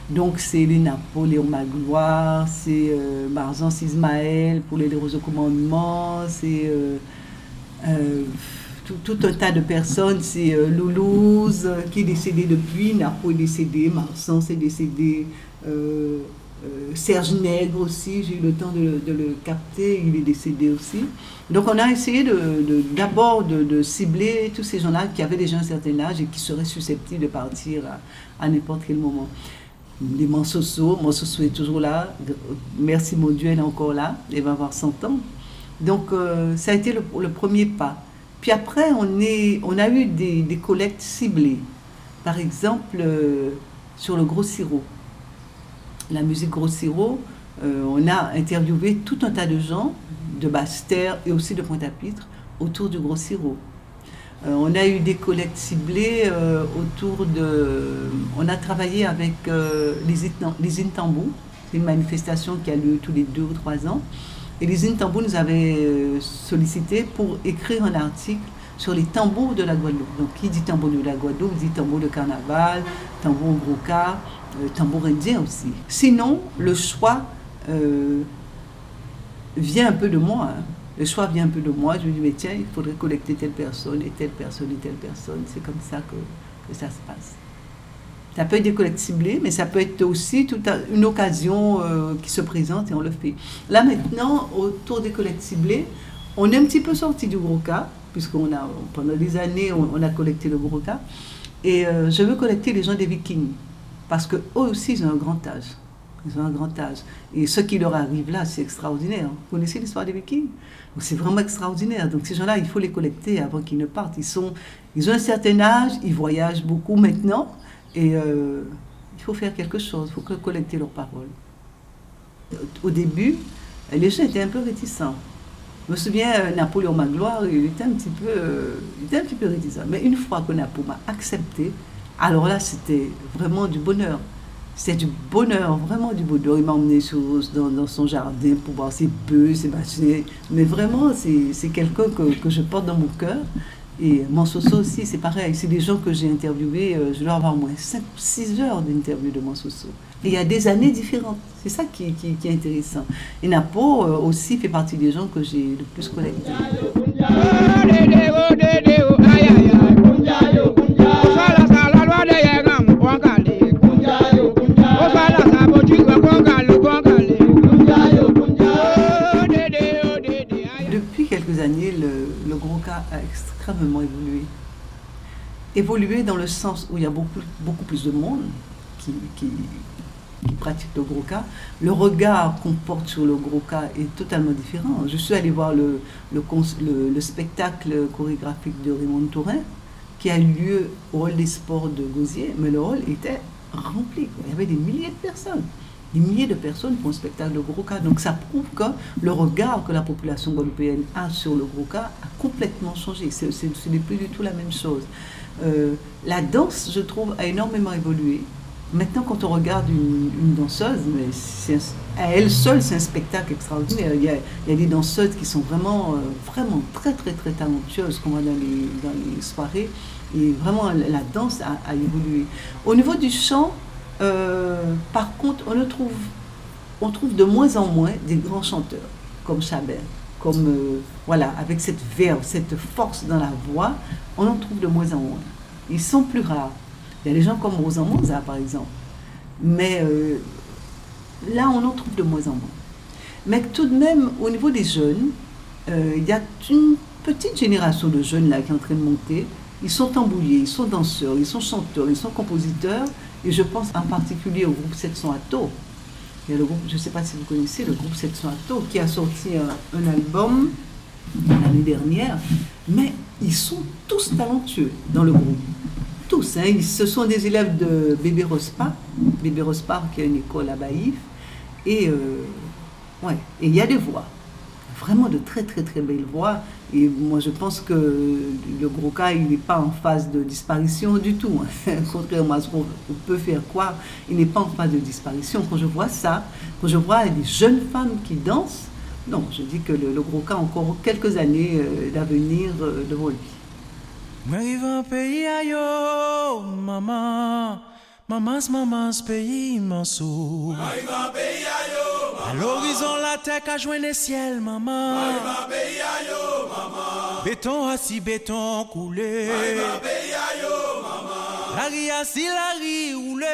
A: Donc c'est les Napoléon Magloire, c'est euh, Marzan Ismaël pour les Roses au commandement, c'est euh, tout, un tas de personnes, c'est Loulouse qui est décédé depuis, Napo est décédé, Marsan est décédé, euh, euh, Serge Nègre aussi, j'ai eu le temps de, le- capter, il est décédé aussi. Donc on a essayé d'abord de, de cibler tous ces gens-là qui avaient déjà un certain âge et qui seraient susceptibles de partir à, n'importe quel moment. Les Mansoso, Mansoso est toujours là, merci mon Dieu, elle est encore là, elle va avoir 100 ans. Donc euh, ça a été le, premier pas. Puis après, on, a eu des, collectes ciblées. Par exemple, sur le gros sirop. La musique gros sirop, euh, on a interviewé tout un tas de gens de Basse-Terre et aussi de Pointe-à-Pitre autour du gros sirop. Euh, on a eu des collectes ciblées euh, autour de... On a travaillé avec euh, les, Itan- les. C'est une manifestation qui a lieu tous les deux ou trois ans. Et les Intambous nous avaient sollicité pour écrire un article sur les tambours de la Guadeloupe. Donc, qui dit tambour de la Guadeloupe dit tambour de carnaval, tambour gros tambour indien aussi. Sinon, le choix euh, vient un peu de moi. hein. Le choix vient un peu de moi. Je me dis, mais tiens, il faudrait collecter telle personne et telle personne et telle personne. C'est comme ça que, ça se passe. Ça peut être des collectes ciblées, mais ça peut être aussi toute un- une occasion euh, qui se présente et on le fait. Là maintenant, autour des collectes ciblées, on est un petit peu sorti du gros cas, puisqu'on a, pendant des années, on, on a collecté le gros cas. Et euh, je veux collecter les gens des Vikings, parce qu'eux aussi, ils ont un grand âge. Ils ont un grand âge. Et ce qui leur arrive là, c'est extraordinaire. Vous connaissez l'histoire des Vikings? C'est vraiment extraordinaire. Donc ces gens-là, il faut les collecter avant qu'ils ne partent. Ils, sont, ils ont un certain âge, ils voyagent beaucoup maintenant, et euh, il faut faire quelque chose, il faut collecter leurs paroles. Au début, les gens étaient un peu réticents. Je me souviens, euh, Napoléon Magloire, il était un petit peu, euh, il était un petit peu réticent. Mais une fois que Napoléon m'a accepté, alors là, c'était vraiment du bonheur. C'était du bonheur, vraiment du bonheur. Il m'a emmené sur- dans, dans son jardin pour voir ses bœufs, ses vaches. Mais vraiment, c'est c'est quelqu'un que, que je porte dans mon cœur. Et Mansoso aussi, c'est pareil. C'est des gens que j'ai interviewés. euh, je dois avoir au moins 5 ou 6 heures d'interview de Mansoso. Et il y a des années différentes. C'est ça qui, est intéressant. Et Napo euh, aussi fait partie des gens que j'ai le plus collectés. Évolué. Évolué dans le sens où il y a beaucoup, beaucoup plus de monde qui, qui, pratique le gros cas. Le regard qu'on porte sur le gros cas est totalement différent. Je suis allée voir le, le- le spectacle chorégraphique de Raymond Tourin qui a eu lieu au hall des sports de Gauzier, mais le hall était rempli. Il y avait des milliers de personnes. Des milliers de personnes pour un spectacle de gros cas. Donc ça prouve que le regard que la population guadeloupéenne a sur le gros cas a complètement changé. Ce n'est plus du tout la même chose. Euh, la danse, je trouve, a énormément évolué. Maintenant, quand on regarde une, danseuse, mais à elle seule, c'est un spectacle extraordinaire. Il y, a, des danseuses qui sont vraiment, euh, vraiment très, très, très talentueuses qu'on voit dans les, dans les soirées. Et vraiment, la, danse a évolué. Au niveau du chant, euh, par contre, on trouve on trouve de moins en moins des grands chanteurs comme Chabert, comme euh, voilà, avec cette verve, cette force dans la voix, on en trouve de moins en moins. Ils sont plus rares. Il y a des gens comme Rosan Moza, par exemple. Mais euh, là, on en trouve de moins en moins. Mais tout de même, au niveau des jeunes, il y a une petite génération de jeunes là qui est en train de monter. Ils sont embouillés, ils sont danseurs, ils sont chanteurs, ils sont compositeurs. Et je pense en particulier au groupe 700 Atto. Il y a le groupe, je ne sais pas si vous connaissez, le groupe 700 Atto qui a sorti un, un album l'année dernière. Mais ils sont tous talentueux dans le groupe. Tous. Hein. Ce sont des élèves de Bébé Rospa. Bébé Rospa qui a une école à Baïf. Et euh, ouais, et il y a des voix. Vraiment de très très très belles voix. Et moi je pense que le gros cas, il n'est pas en phase de disparition du tout. hein. <laughs> Contrairement à ce qu'on peut faire croire, il n'est pas en phase de disparition. Quand je vois ça, quand je vois des jeunes femmes qui dansent, non, je dis que le, gros cas a encore quelques années euh, d'avenir euh, devant lui.
G: Maman's maman's pays immense. Maman. À l'horizon, la terre a joint maman. Un pays ayo, maman. Béton assis, béton coulé. M'arrive un pays ayo, maman. La ri assis, la ri roulé.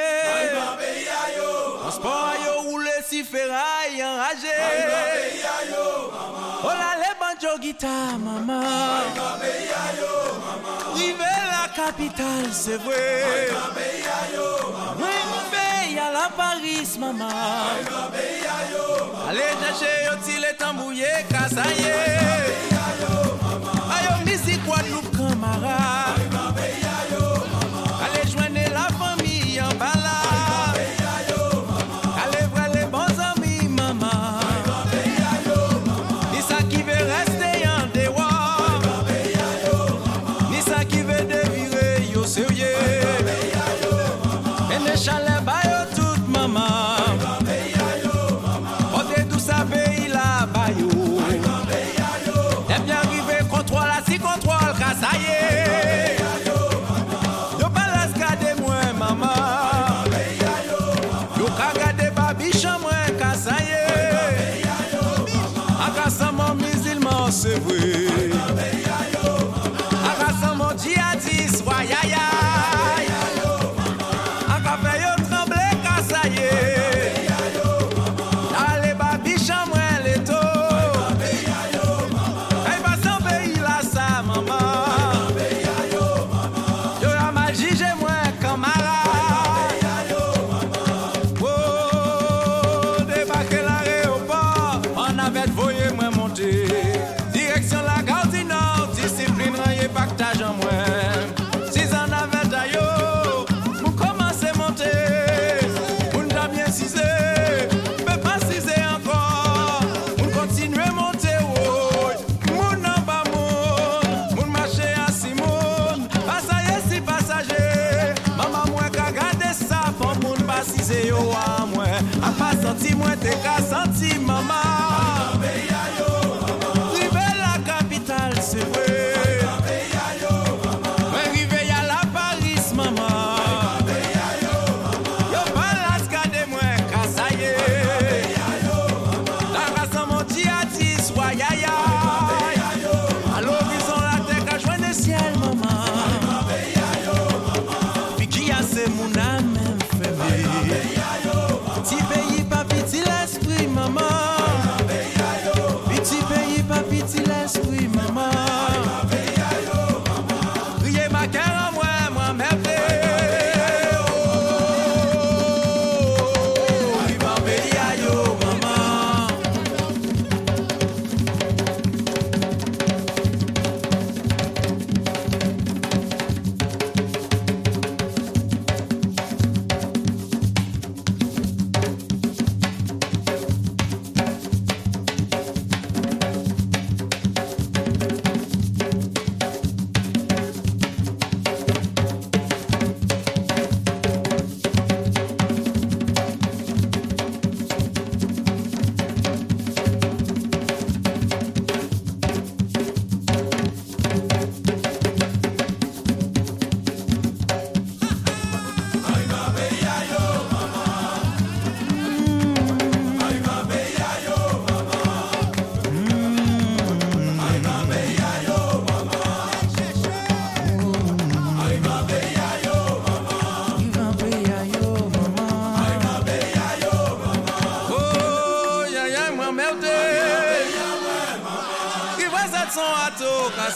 G: Transport ayo roulé, si ferraille enragé. Oh là, les banjo guitare, maman. M'arrive kapital se vwe Mwen mbe ya la Paris mama Ale jache yo ti le tambouye kasaye Ayo oh, misi oh, kwa nou kamara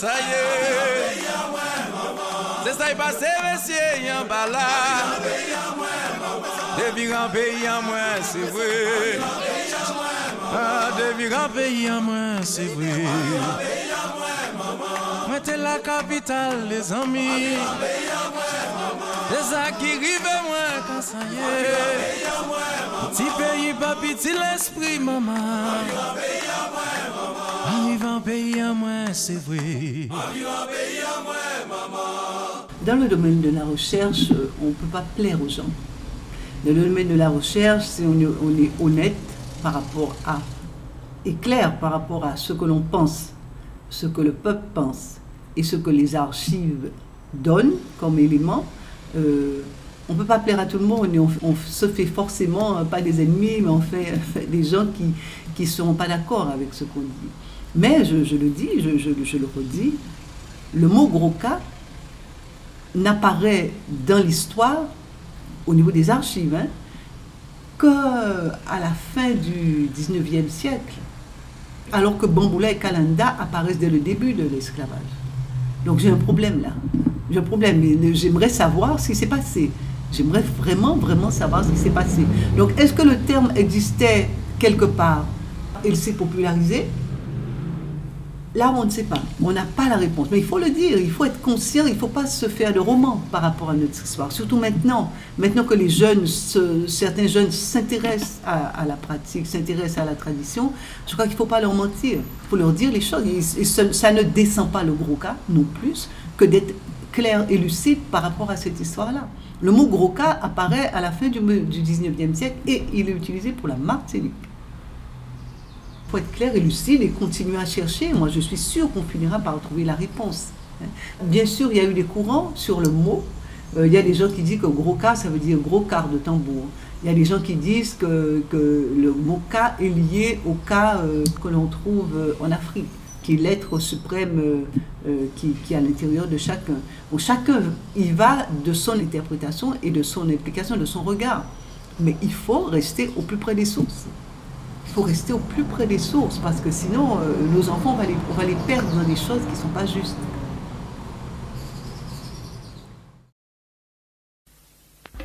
G: Sa ye Se sa yi pase vesye eh, yon bala. Devi gran peyi an ah, mwen se vwe Devi gran peyi an mwen se vwe Mwen te la kapital le zami Se sa ki rive mwen
A: Dans le domaine de la recherche, euh, on ne peut pas plaire aux gens. Dans le domaine de la recherche, on, est- on est honnête par rapport à, et clair par rapport à ce que l'on pense, ce que le peuple pense et ce que les archives donnent comme élément. Euh, on ne peut pas plaire à tout le monde on, se fait forcément, euh, pas des ennemis, mais on fait <laughs> des gens qui ne seront pas d'accord avec ce qu'on dit. Mais je, le dis, je, le redis, le mot gros cas n'apparaît dans l'histoire, au niveau des archives, hein, que à la fin du 19e siècle, alors que Bamboula et Kalanda apparaissent dès le début de l'esclavage. Donc j'ai un problème là. J'ai un problème. J'aimerais savoir ce qui s'est passé. J'aimerais vraiment, vraiment savoir ce qui s'est passé. Donc est-ce que le terme existait quelque part? Il s'est popularisé? Là, on ne sait pas. On n'a pas la réponse. Mais il faut le dire, il faut être conscient, il ne faut pas se faire de roman par rapport à notre histoire. Surtout maintenant. Maintenant que les jeunes, certains jeunes s'intéressent à, la pratique, s'intéressent à la tradition, je crois qu'il ne faut pas leur mentir. Il faut leur dire les choses. Et, ça ne descend pas le gros cas, non plus, que d'être clair et lucide par rapport à cette histoire-là. Le mot gros cas apparaît à la fin du, du 19e siècle et il est utilisé pour la Martinique. Il faut être clair et lucide et continuer à chercher. Moi, je suis sûre qu'on finira par trouver la réponse. hein. Bien sûr, il y a eu des courants sur le mot. Euh, il y a des gens qui disent que gros cas, ça veut dire gros quart de tambour. Il y a des gens qui disent que, que le mot cas est lié au cas euh, que l'on trouve euh, en Afrique, qui est l'être suprême euh, euh, qui, qui est à l'intérieur de chacun. Donc chacun y va de son interprétation et de son implication, de son regard. Mais il faut rester au plus près des sources. Il faut rester au plus près des sources parce que sinon, euh, nos enfants, on va, les, les perdre dans des choses qui ne sont pas justes.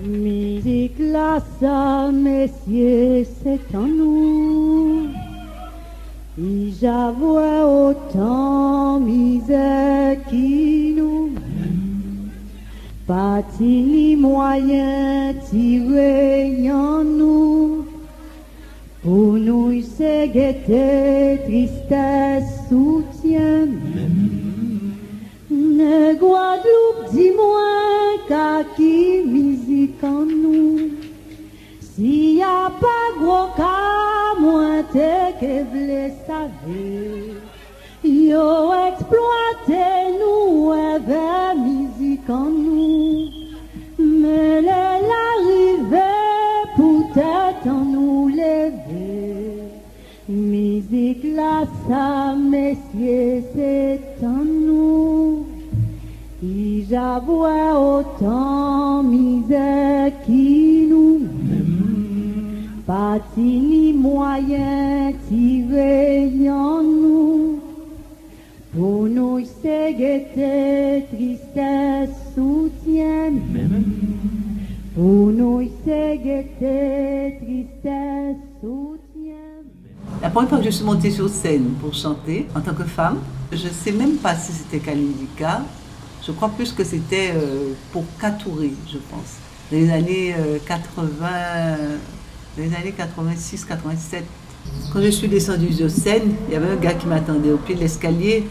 H: Musique là, ça, messieurs, c'est en nous. Et j'avoue autant misère qui nous pas ni moyen tiré en nous. Pour nous, c'est gaieté, tristesse, soutien. Ne Guadeloupe, dis-moi, qu'à qui musique en nous? S'il y a pas gros cas, moins t'es que v'lez savoir. Yo exploité nous, vers musique en nous. Mais l'arrivée, peut-être en nous lever. Musique là, ça, messieurs, c'est en nous. Et j'avoue autant misère qui nous pas ni moyen tiré en nous. Pour nous, c'est gaieté, tristesse, soutien. Pour nous, c'est gaieté, tristesse, soutien.
A: La première fois que je suis montée sur scène pour chanter en tant que femme, je ne sais même pas si c'était Kalindika. Je crois plus que c'était euh, pour Katouré, je pense. Dans les années euh, 80, dans les années 86, 87. Quand je suis descendue sur scène, il y avait un gars qui m'attendait au pied de l'escalier.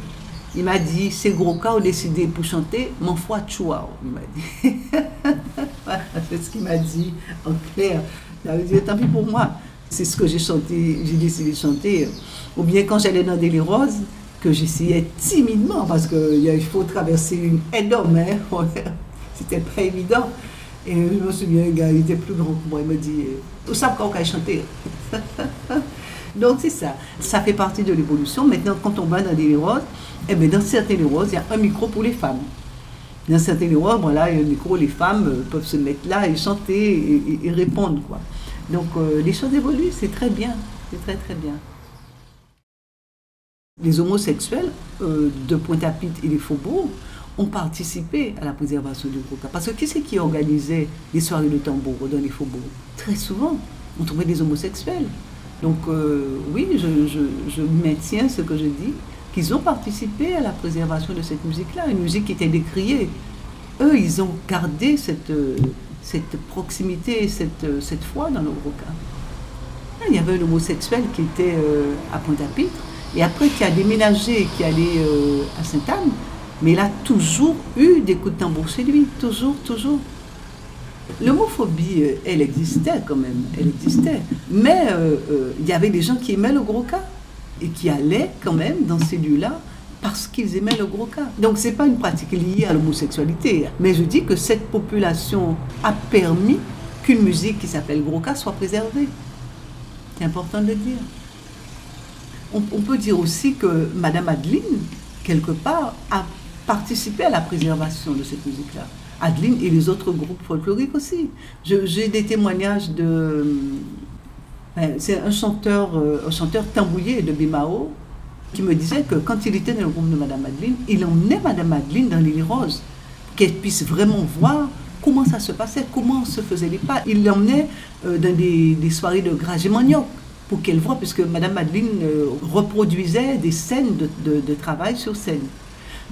A: Il m'a dit, c'est gros cas, on décidé pour chanter, mon foi chouao, il m'a dit. <laughs> C'est ce qu'il m'a dit en clair. Ça veut dire, tant pis pour moi. C'est ce que j'ai chanté, j'ai décidé de chanter. Ou bien quand j'allais dans Délire Rose, que j'essayais timidement, parce qu'il faut traverser une énorme, hein, <laughs> c'était pas évident. Et je me souviens, un gars, il était plus grand que moi, il me dit, tout ça quand on chanter. <laughs> Donc c'est ça, ça fait partie de l'évolution. Maintenant, quand on va dans des roses, eh bien, dans certaines roses, il y a un micro pour les femmes. Dans certaines roses, voilà, il y a un micro, les femmes euh, peuvent se mettre là et chanter et, répondre. Quoi. Donc euh, les choses évoluent, c'est très bien, c'est très très bien. Les homosexuels euh, de Pointe-à-Pitre et des faubourgs ont participé à la préservation du cas. Parce que qui c'est qui organisait les soirées de tambour dans les faubourgs Très souvent, on trouvait des homosexuels. Donc euh, oui, je, maintiens ce que je dis, qu'ils ont participé à la préservation de cette musique-là, une musique qui était décriée. Eux, ils ont gardé cette, euh, cette proximité, cette, euh, cette foi dans le gros cas. Il y avait un homosexuel qui était à Pointe-à-Pitre et après qui a déménagé, qui allait euh, à Sainte-Anne, mais il a toujours eu des coups de tambour chez lui, toujours, toujours. L'homophobie, euh, elle existait quand même, elle existait. Mais euh, euh, il y avait des gens qui aimaient le gros cas et qui allaient quand même dans ces lieux-là parce qu'ils aimaient le gros cas. Donc c'est pas une pratique liée à l'homosexualité, mais je dis que cette population a permis qu'une musique qui s'appelle gros cas soit préservée. C'est important de le dire. On, on peut dire aussi que Madame Adeline, quelque part, a participé à la préservation de cette musique-là. Adeline et les autres groupes folkloriques aussi. J'ai des témoignages de... ben, C'est un chanteur, euh, un chanteur tambouillé de Bimao qui me disait que quand il était dans le groupe de Madame Adeline, il emmenait Madame Adeline dans l'île Rose, qu'elle puisse vraiment voir comment ça se passait, comment se faisaient les pas. Il l'emmenait euh, dans des, soirées de grage et manioc pour qu'elle voit, puisque Madame Adeline euh, reproduisait des scènes de travail sur scène.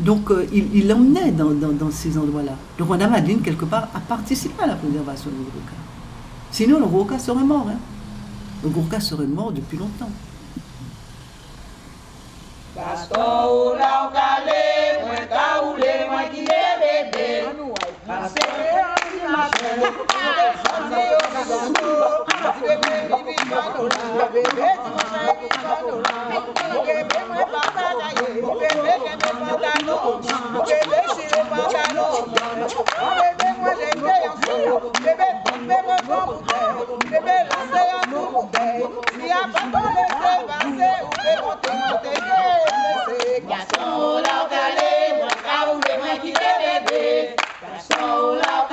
A: Donc euh, il l'emmenait dans, ces endroits-là. Donc Madame Adeline, quelque part, a participé à la préservation du Gurkha. Sinon, le Gurkha serait mort. Hein. Le Gurkha serait mort depuis longtemps. Soul out,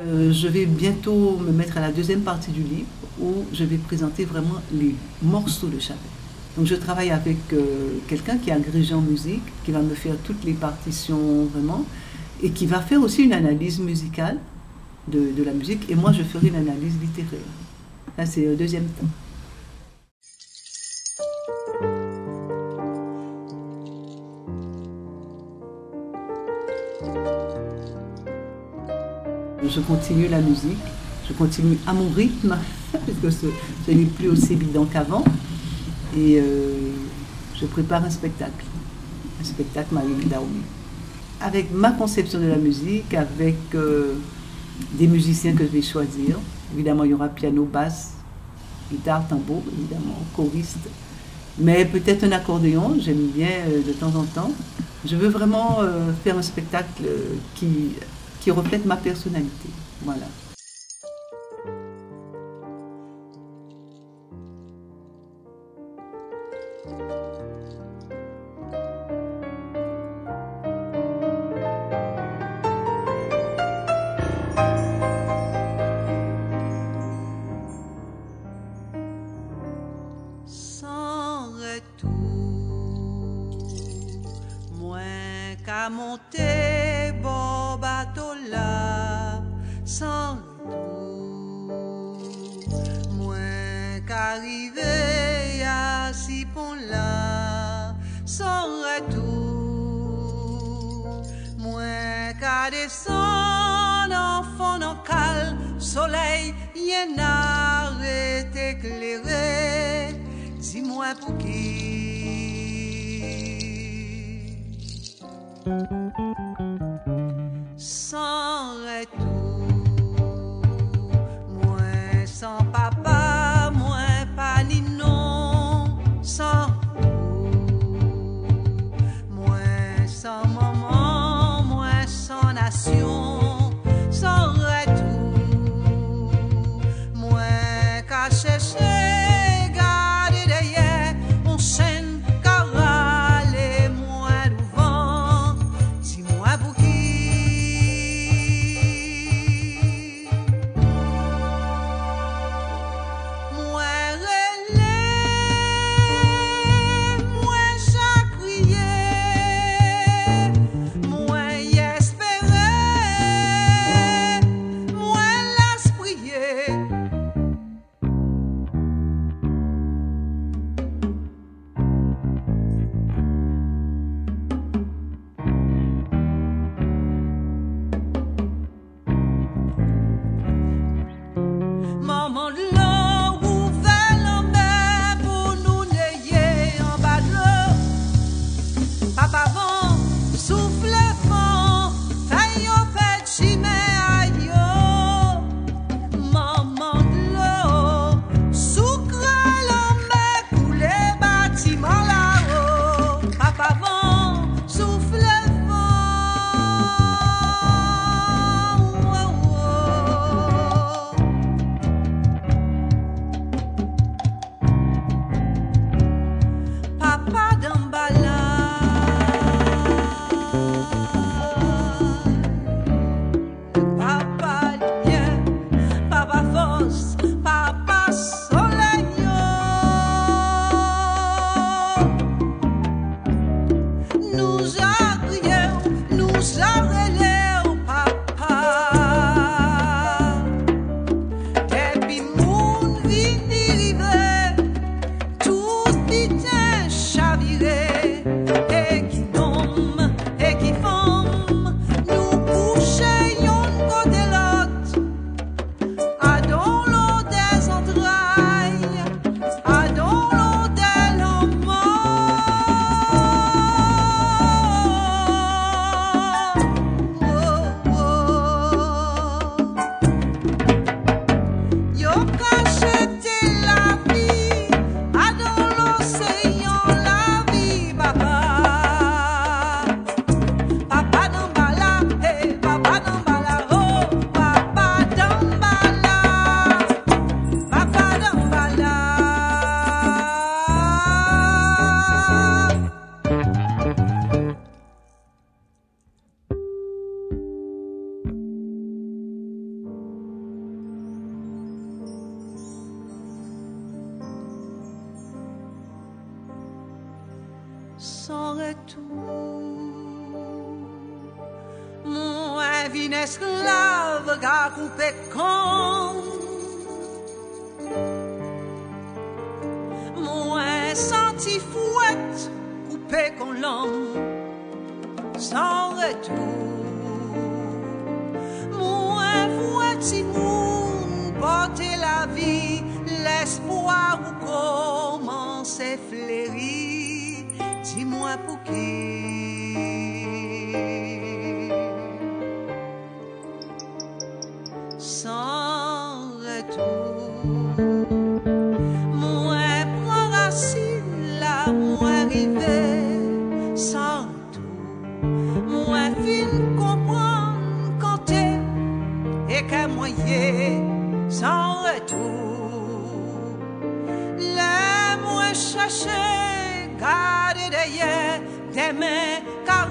A: Euh, je vais bientôt me mettre à la deuxième partie du livre où je vais présenter vraiment les morceaux de Chapelle. Donc je travaille avec euh, quelqu'un qui est agrégé en musique, qui va me faire toutes les partitions vraiment, et qui va faire aussi une analyse musicale de, la musique, et moi je ferai une analyse littéraire. Là c'est le deuxième temps. Je continue la musique, je continue à mon rythme, <laughs> parce que ce, ce n'est plus aussi évident qu'avant. Et euh, je prépare un spectacle, un spectacle Marie Daoumi. Avec ma conception de la musique, avec euh, des musiciens que je vais choisir. Évidemment, il y aura piano, basse, guitare, tambour, évidemment, choriste. Mais peut-être un accordéon, j'aime bien euh, de temps en temps. Je veux vraiment faire un spectacle qui, qui reflète ma personnalité. Voilà.
H: Et qu'un moyen sans retour. Les moi chercher, garder derrière des mains, car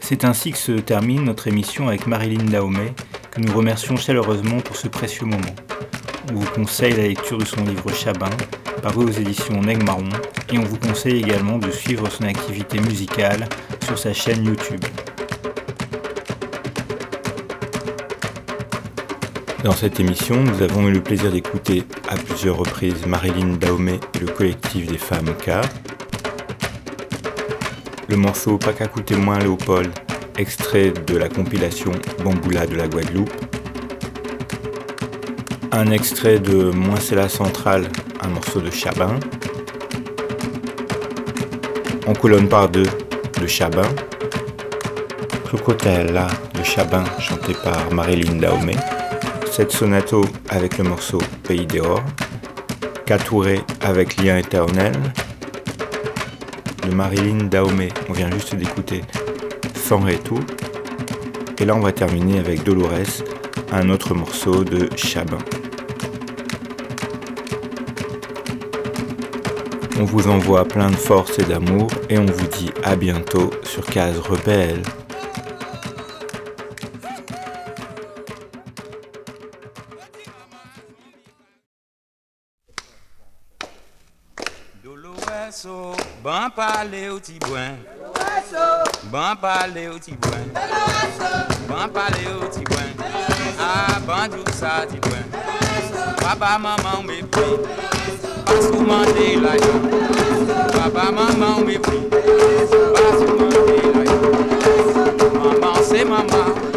C: C'est ainsi que se termine notre émission avec Marilyn Dahomey, que nous remercions chaleureusement pour ce précieux moment. On vous conseille la lecture de son livre Chabin, paru aux éditions Neg Marron, et on vous conseille également de suivre son activité musicale sur sa chaîne YouTube. Dans cette émission, nous avons eu le plaisir d'écouter à plusieurs reprises Marilyn Dahomey et le collectif des femmes K. Le morceau coûter moins Léopold, extrait de la compilation Bamboula de la Guadeloupe. Un extrait de Moins c'est la centrale, un morceau de Chabin. En colonne par deux de Chabin. Crocotella de Chabin, chanté par Marilyn Dahomey. Cette sonato avec le morceau Pays dehors. Catouré avec Lien éternel. Marilyn Dahomey, on vient juste d'écouter Sans retour. Et là, on va terminer avec Dolores, un autre morceau de Chabin. On vous envoie plein de force et d'amour et on vous dit à bientôt sur Case Rebelle.
E: Parler au tibouin. Bon parler au tibouin. Bon parler au tibouin. Ah, bon tout ça tibouin. Papa, maman, mépris. Pas souvent des Papa, maman, mépris. Pas souvent des Maman, c'est maman.